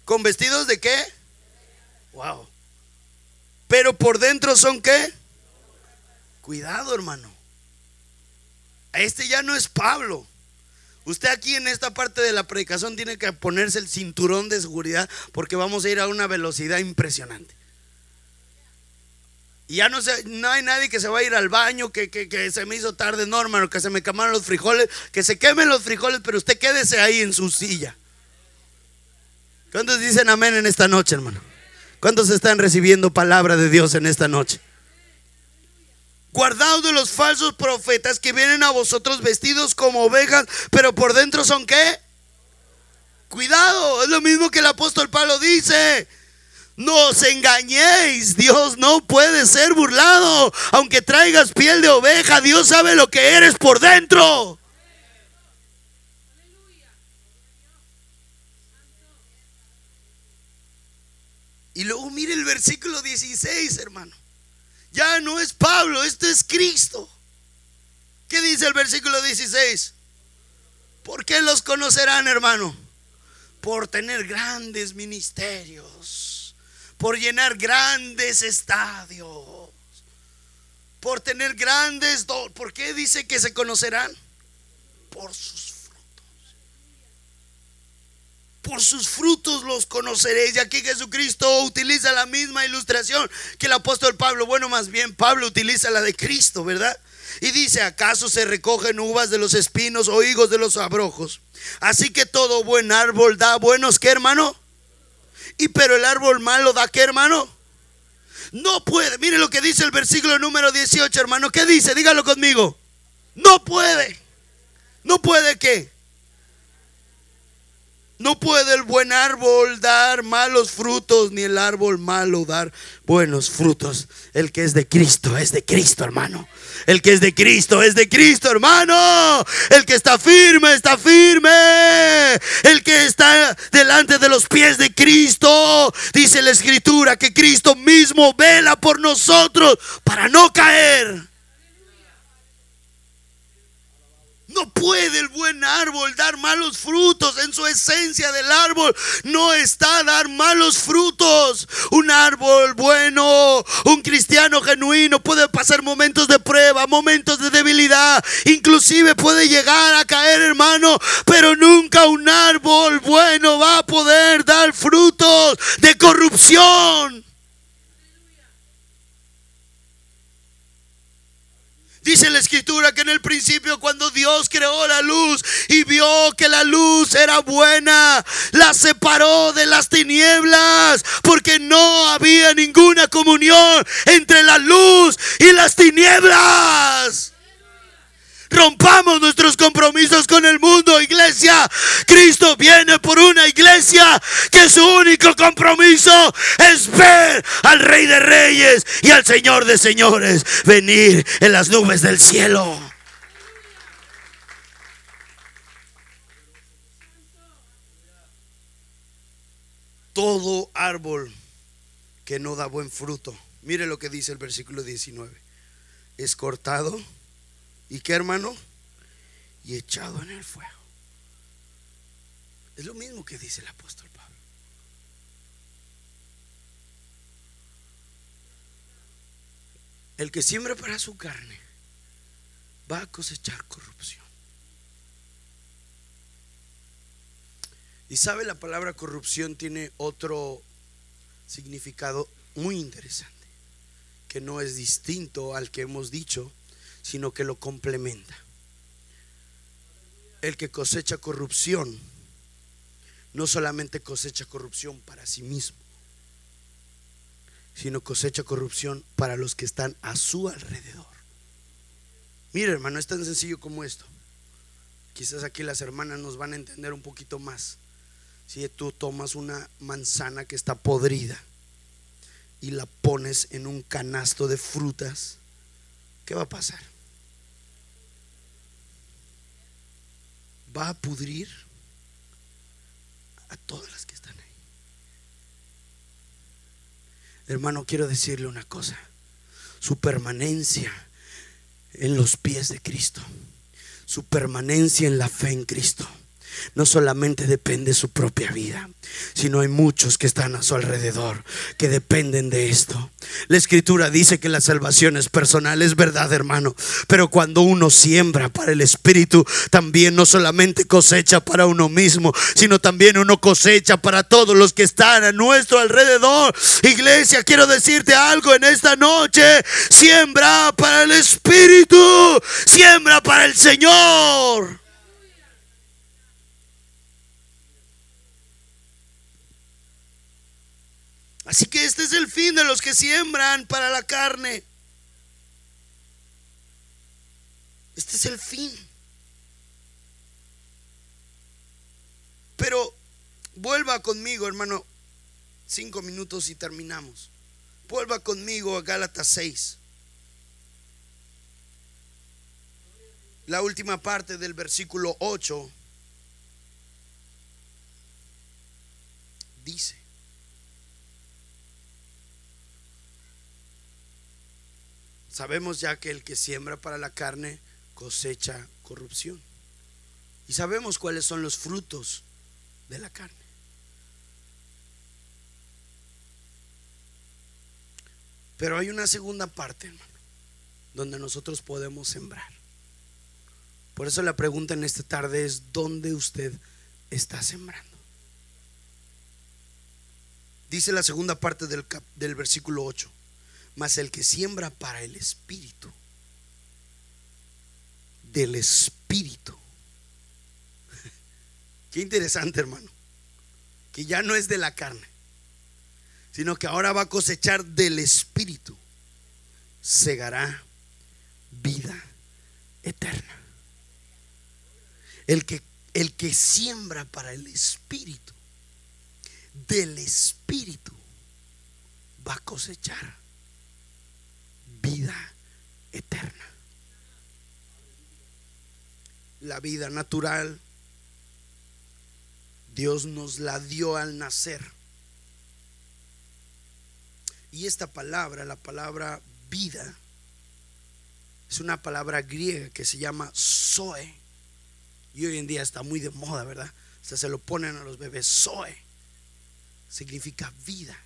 ¿Con vestidos de qué? Wow. Pero por dentro son qué? Cuidado, hermano. Este ya no es Pablo. Usted aquí en esta parte de la predicación tiene que ponerse el cinturón de seguridad porque vamos a ir a una velocidad impresionante. Y ya no, se, no hay nadie que se va a ir al baño, que, se me hizo tarde, no, hermano, que se me quemaron los frijoles, que se quemen los frijoles, pero usted quédese ahí en su silla. ¿Cuántos dicen amén en esta noche, hermano? ¿Cuántos están recibiendo palabra de Dios en esta noche? Guardaos de los falsos profetas que vienen a vosotros vestidos como ovejas, pero por dentro son qué? Cuidado, es lo mismo que el apóstol Pablo dice. No os engañéis, Dios no puede ser burlado. Aunque traigas piel de oveja, Dios sabe lo que eres por dentro. Y luego mire el versículo 16, hermano. Ya no es Pablo, esto es Cristo. ¿Qué dice el versículo 16? ¿Por qué los conocerán, hermano? Por tener grandes ministerios, por llenar grandes estadios, por tener grandes... ¿Por qué dice que se conocerán? Por sus por sus frutos los conoceréis. Y aquí Jesucristo utiliza la misma ilustración que el apóstol Pablo. Bueno, más bien Pablo utiliza la de Cristo, ¿verdad? Y dice, ¿acaso se recogen uvas de los espinos o higos de los abrojos? Así que todo buen árbol da buenos, ¿qué hermano? Y pero el árbol malo da, ¿qué hermano? No puede. Mire lo que dice el versículo número 18, hermano. ¿Qué dice? Dígalo conmigo. No puede. No puede qué? No puede el buen árbol dar malos frutos, ni el árbol malo dar buenos frutos. El que es de Cristo es de Cristo, hermano. El que es de Cristo es de Cristo, hermano. El que está firme, está firme. El que está delante de los pies de Cristo. Dice la escritura que Cristo mismo vela por nosotros para no caer. No puede el buen árbol dar malos frutos. En su esencia del árbol no está dar malos frutos. Un árbol bueno, un cristiano genuino puede pasar momentos de prueba, momentos de debilidad. Inclusive puede llegar a caer, hermano. Pero nunca un árbol bueno va a poder dar frutos de corrupción. Dice la escritura que en el principio cuando Dios creó la luz y vio que la luz era buena, la separó de las tinieblas porque no había ninguna comunión entre la luz y las tinieblas. Rompamos nuestros compromisos con el mundo, iglesia. Cristo viene por una iglesia que su único compromiso es ver al Rey de Reyes y al Señor de Señores venir en las nubes del cielo. Todo árbol que no da buen fruto, mire lo que dice el versículo 19, es cortado ¿Y qué hermano? Y echado en el fuego. Es lo mismo que dice el apóstol Pablo. El que siembra para su carne va a cosechar corrupción. Y sabe, la palabra corrupción tiene otro significado muy interesante, que no es distinto al que hemos dicho sino que lo complementa. El que cosecha corrupción no solamente cosecha corrupción para sí mismo, sino cosecha corrupción para los que están a su alrededor. Mire, hermano, es tan sencillo como esto. Quizás aquí las hermanas nos van a entender un poquito más. Si tú tomas una manzana que está podrida y la pones en un canasto de frutas, ¿qué va a pasar? Va a pudrir a todas las que están ahí. Hermano, quiero decirle una cosa. Su permanencia en los pies de Cristo, su permanencia en la fe en Cristo, no solamente depende su propia vida, sino hay muchos que están a su alrededor que dependen de esto. La escritura dice que la salvación es personal, es verdad hermano, pero cuando uno siembra para el Espíritu, también no solamente cosecha para uno mismo, sino también uno cosecha para todos los que están a nuestro alrededor. Iglesia, quiero decirte algo en esta noche, siembra para el Espíritu, siembra para el Señor. Así que este es el fin de los que siembran para la carne. Este es el fin. Pero vuelva conmigo, hermano. Cinco minutos y terminamos. Vuelva conmigo a Gálatas 6. La última parte del versículo 8 dice. Sabemos ya que el que siembra para la carne cosecha corrupción. Y sabemos cuáles son los frutos de la carne. Pero hay una segunda parte, hermano, donde nosotros podemos sembrar. Por eso la pregunta en esta tarde es, ¿dónde usted está sembrando? Dice la segunda parte del, del versículo 8 mas el que siembra para el Espíritu, del Espíritu. Qué interesante, hermano. Que ya no es de la carne, sino que ahora va a cosechar del Espíritu. Segará vida eterna. El que, el que siembra para el Espíritu, del Espíritu, va a cosechar vida eterna. La vida natural, Dios nos la dio al nacer. Y esta palabra, la palabra vida, es una palabra griega que se llama Zoe. Y hoy en día está muy de moda, ¿verdad? O sea, se lo ponen a los bebés. Zoe significa vida.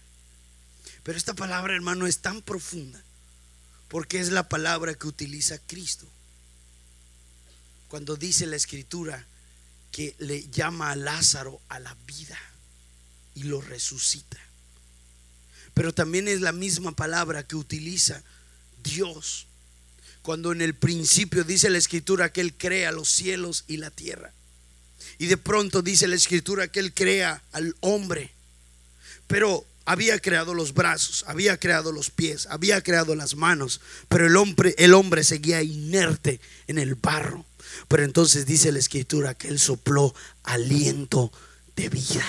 Pero esta palabra, hermano, es tan profunda porque es la palabra que utiliza Cristo. Cuando dice la escritura que le llama a Lázaro a la vida y lo resucita. Pero también es la misma palabra que utiliza Dios cuando en el principio dice la escritura que Él crea los cielos y la tierra. Y de pronto dice la escritura que Él crea al hombre. Pero había creado los brazos, había creado los pies, había creado las manos, pero el hombre, el hombre seguía inerte en el barro. Pero entonces dice la escritura que él sopló aliento de vida.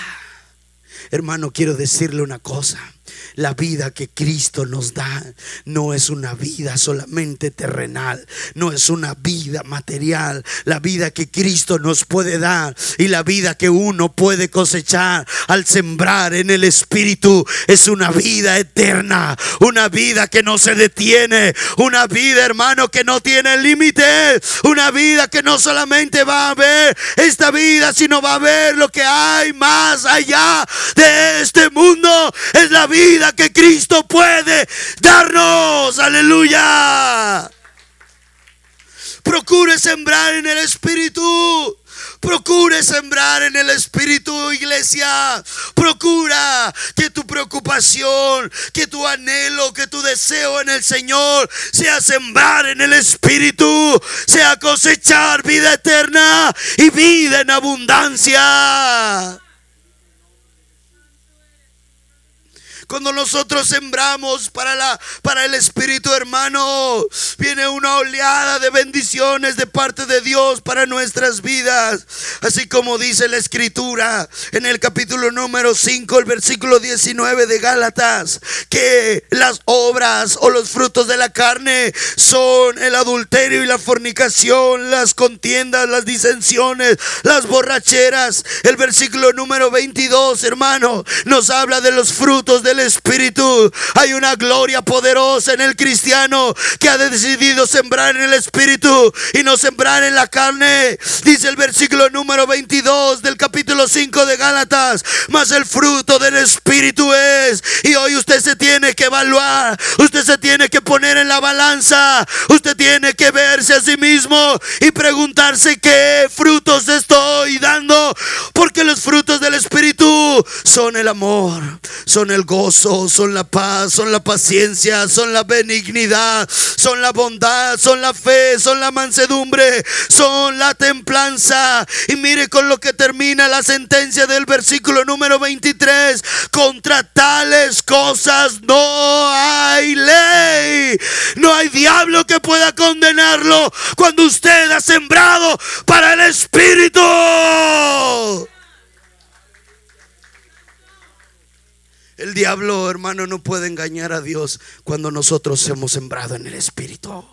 Hermano, quiero decirle una cosa. La vida que Cristo nos da no es una vida solamente terrenal, no es una vida material. La vida que Cristo nos puede dar y la vida que uno puede cosechar al sembrar en el Espíritu es una vida eterna, una vida que no se detiene, una vida, hermano, que no tiene límite, una vida que no solamente va a ver esta vida, sino va a ver lo que hay más allá de este mundo. Es la vida que Cristo puede darnos. Aleluya. Procure sembrar en el Espíritu. Procure sembrar en el Espíritu, iglesia. Procura que tu preocupación, que tu anhelo, que tu deseo en el Señor sea sembrar en el Espíritu, sea cosechar vida eterna y vida en abundancia. Cuando nosotros sembramos para, la, para el Espíritu hermano, viene una oleada de bendiciones de parte de Dios para nuestras vidas. Así como dice la Escritura en el capítulo número 5, el versículo 19 de Gálatas, que las obras o los frutos de la carne son el adulterio y la fornicación, las contiendas, las disensiones, las borracheras. El versículo número 22, hermano, nos habla de los frutos del Espíritu. Hay una gloria poderosa en el cristiano que ha decidido sembrar en el Espíritu y no sembrar en la carne. Dice el versículo número 22 del capítulo 5 de Gálatas. Mas el fruto del Espíritu es. Y hoy usted se tiene que evaluar. Usted se tiene que poner en la balanza. Usted tiene que verse a sí mismo y preguntarse qué frutos estoy dando. Porque los frutos del Espíritu son el amor, son el gozo, son la paz, son la paciencia, son la benignidad, son la bondad, son la fe, son la mansedumbre, son la templanza. Y mire con lo que termina la sentencia del versículo número 23. Contra tales cosas no hay ley. No hay diablo que pueda condenarlo cuando usted ha sembrado para el Espíritu. El diablo, hermano, no puede engañar a Dios cuando nosotros hemos sembrado en el Espíritu.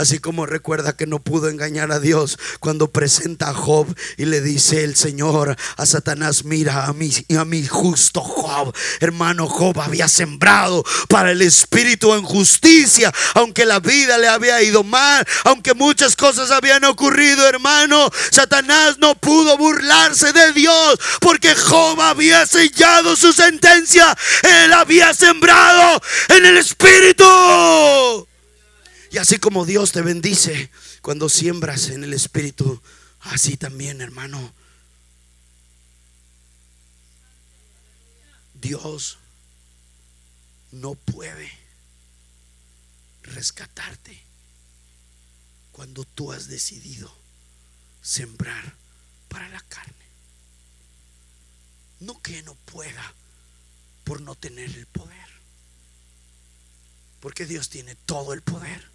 Así como recuerda que no pudo engañar a Dios cuando presenta a Job y le dice el Señor a Satanás, mira a mí, a mi justo Job. Hermano, Job había sembrado para el espíritu en justicia, aunque la vida le había ido mal, aunque muchas cosas habían ocurrido, hermano. Satanás no pudo burlarse de Dios porque Job había sellado su sentencia. Él había sembrado en el espíritu. Y así como Dios te bendice cuando siembras en el Espíritu, así también, hermano. Dios no puede rescatarte cuando tú has decidido sembrar para la carne. No que no pueda por no tener el poder. Porque Dios tiene todo el poder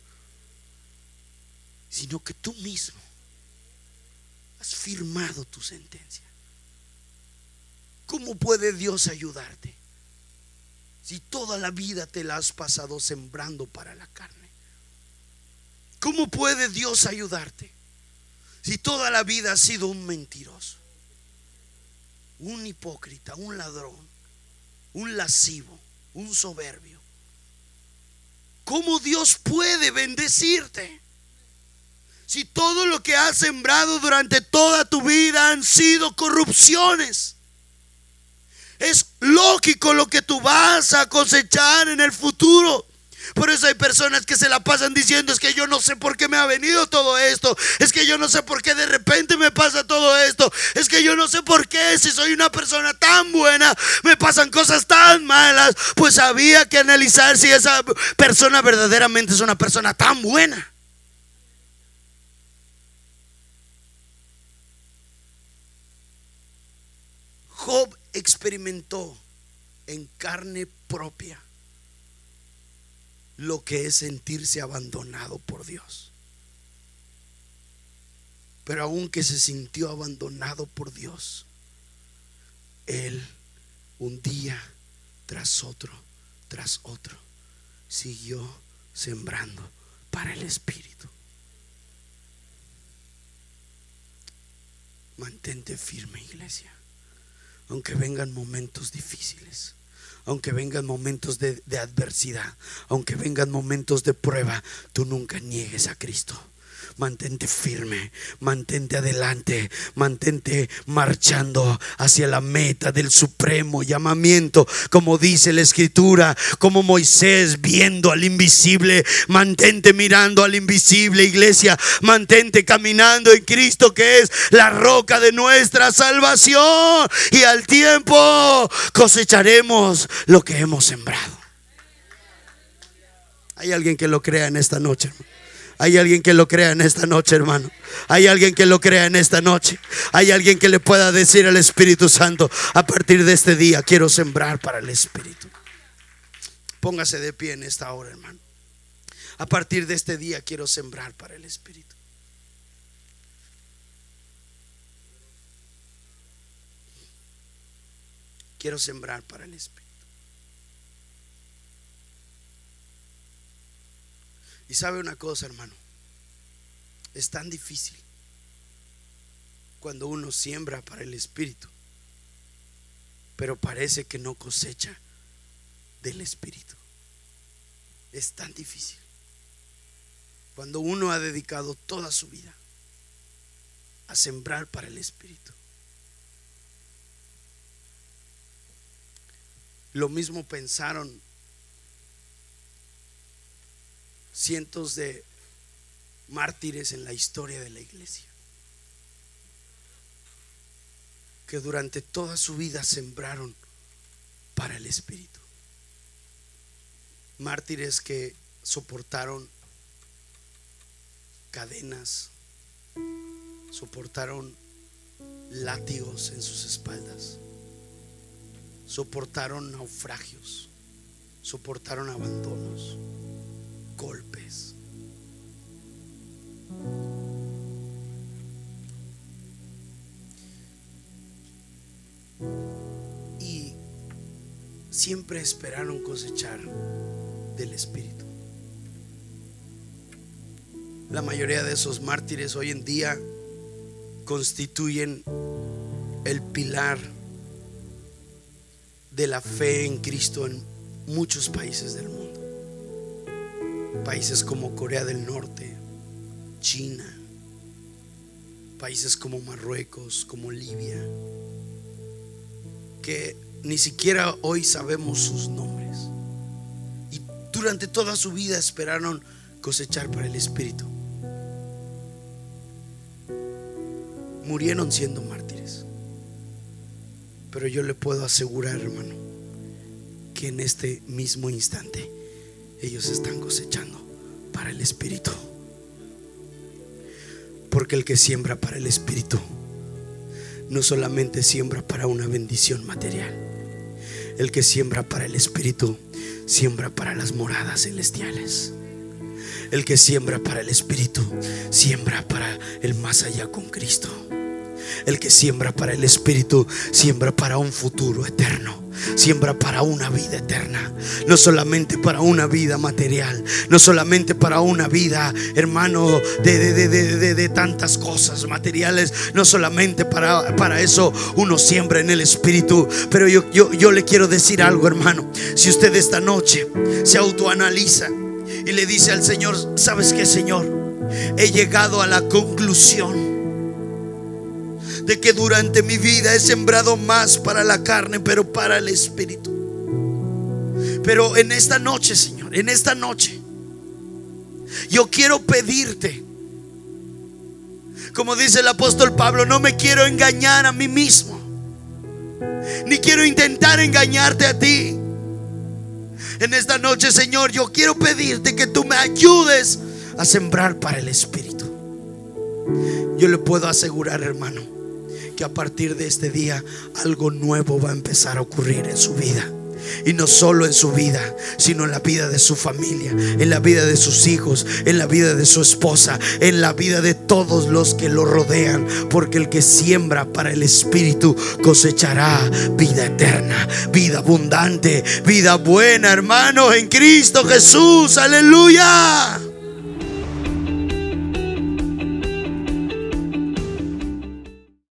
sino que tú mismo has firmado tu sentencia. ¿Cómo puede Dios ayudarte si toda la vida te la has pasado sembrando para la carne? ¿Cómo puede Dios ayudarte si toda la vida has sido un mentiroso, un hipócrita, un ladrón, un lascivo, un soberbio? ¿Cómo Dios puede bendecirte? Si todo lo que has sembrado durante toda tu vida han sido corrupciones? Es lógico lo que tú vas a cosechar en el futuro. Por eso hay personas que se la pasan diciendo es que yo no sé por qué me ha venido todo esto. Es que yo no sé por qué de repente me pasa todo esto. Es que yo no sé por qué si soy una persona tan buena me pasan cosas tan malas. Pues había que analizar si esa persona verdaderamente es una persona tan buena. Job experimentó en carne propia lo que es sentirse abandonado por Dios. Pero aunque se sintió abandonado por Dios, él un día tras otro, tras otro, siguió sembrando para el Espíritu. Mantente firme, iglesia aunque vengan momentos difíciles, aunque vengan momentos de, adversidad, aunque vengan momentos de prueba, tú nunca niegues a Cristo mantente firme, mantente adelante, mantente marchando hacia la meta del supremo llamamiento, como dice la escritura, como Moisés viendo al invisible, mantente mirando al invisible, iglesia, mantente caminando en Cristo que es la roca de nuestra salvación y al tiempo cosecharemos lo que hemos sembrado. Hay alguien que lo crea en esta noche. Hay alguien que lo crea en esta noche, hermano. Hay alguien que lo crea en esta noche. Hay alguien que le pueda decir al Espíritu Santo, a partir de este día quiero sembrar para el Espíritu. Póngase de pie en esta hora, hermano. A partir de este día quiero sembrar para el Espíritu. Quiero sembrar para el Espíritu. Sabe una cosa, hermano, es tan difícil cuando uno siembra para el Espíritu, pero parece que no cosecha del Espíritu. Es tan difícil. Cuando uno ha dedicado toda su vida a sembrar para el Espíritu. Lo mismo pensaron cientos de mártires en la historia de la iglesia, que durante toda su vida sembraron para el Espíritu. Mártires que soportaron cadenas, soportaron látigos en sus espaldas, soportaron naufragios, soportaron abandonos, golpes. Y siempre esperaron cosechar del Espíritu. La mayoría de esos mártires hoy en día constituyen el pilar de la fe en Cristo en muchos países del mundo. Países como Corea del Norte, China, países como Marruecos, como Libia, que ni siquiera hoy sabemos sus nombres. Y durante toda su vida esperaron cosechar para el Espíritu. murieron siendo mártires. Pero yo le puedo asegurar, hermano, que en este mismo instante ellos están cosechando para el Espíritu. Porque el que siembra para el Espíritu no solamente siembra para una bendición material. El que siembra para el Espíritu siembra para las moradas celestiales. El que siembra para el Espíritu siembra para el más allá con Cristo. El que siembra para el Espíritu, siembra para un futuro eterno. Siembra para una vida eterna, no solamente para una vida material, no solamente para una vida, hermano, de, de, tantas cosas materiales, no solamente para, para eso uno siembra en el Espíritu, pero yo, yo, yo le quiero decir algo, hermano, si usted esta noche se autoanaliza y le dice al Señor, ¿sabes qué, Señor? He llegado a la conclusión de que durante mi vida he sembrado más para la carne, pero para el Espíritu. Pero en esta noche, Señor, en esta noche, yo quiero pedirte, como dice el apóstol Pablo, no me quiero engañar a mí mismo, ni quiero intentar engañarte a ti. En esta noche, Señor, yo quiero pedirte que tú me ayudes a sembrar para el Espíritu. Yo le puedo asegurar, hermano, que a partir de este día algo nuevo va a empezar a ocurrir en su vida. Y no solo en su vida, sino en la vida de su familia, en la vida de sus hijos, en la vida de su esposa, en la vida de todos los que lo rodean. Porque el que siembra para el Espíritu cosechará vida eterna, vida abundante, vida buena, hermano, en Cristo Jesús. Aleluya.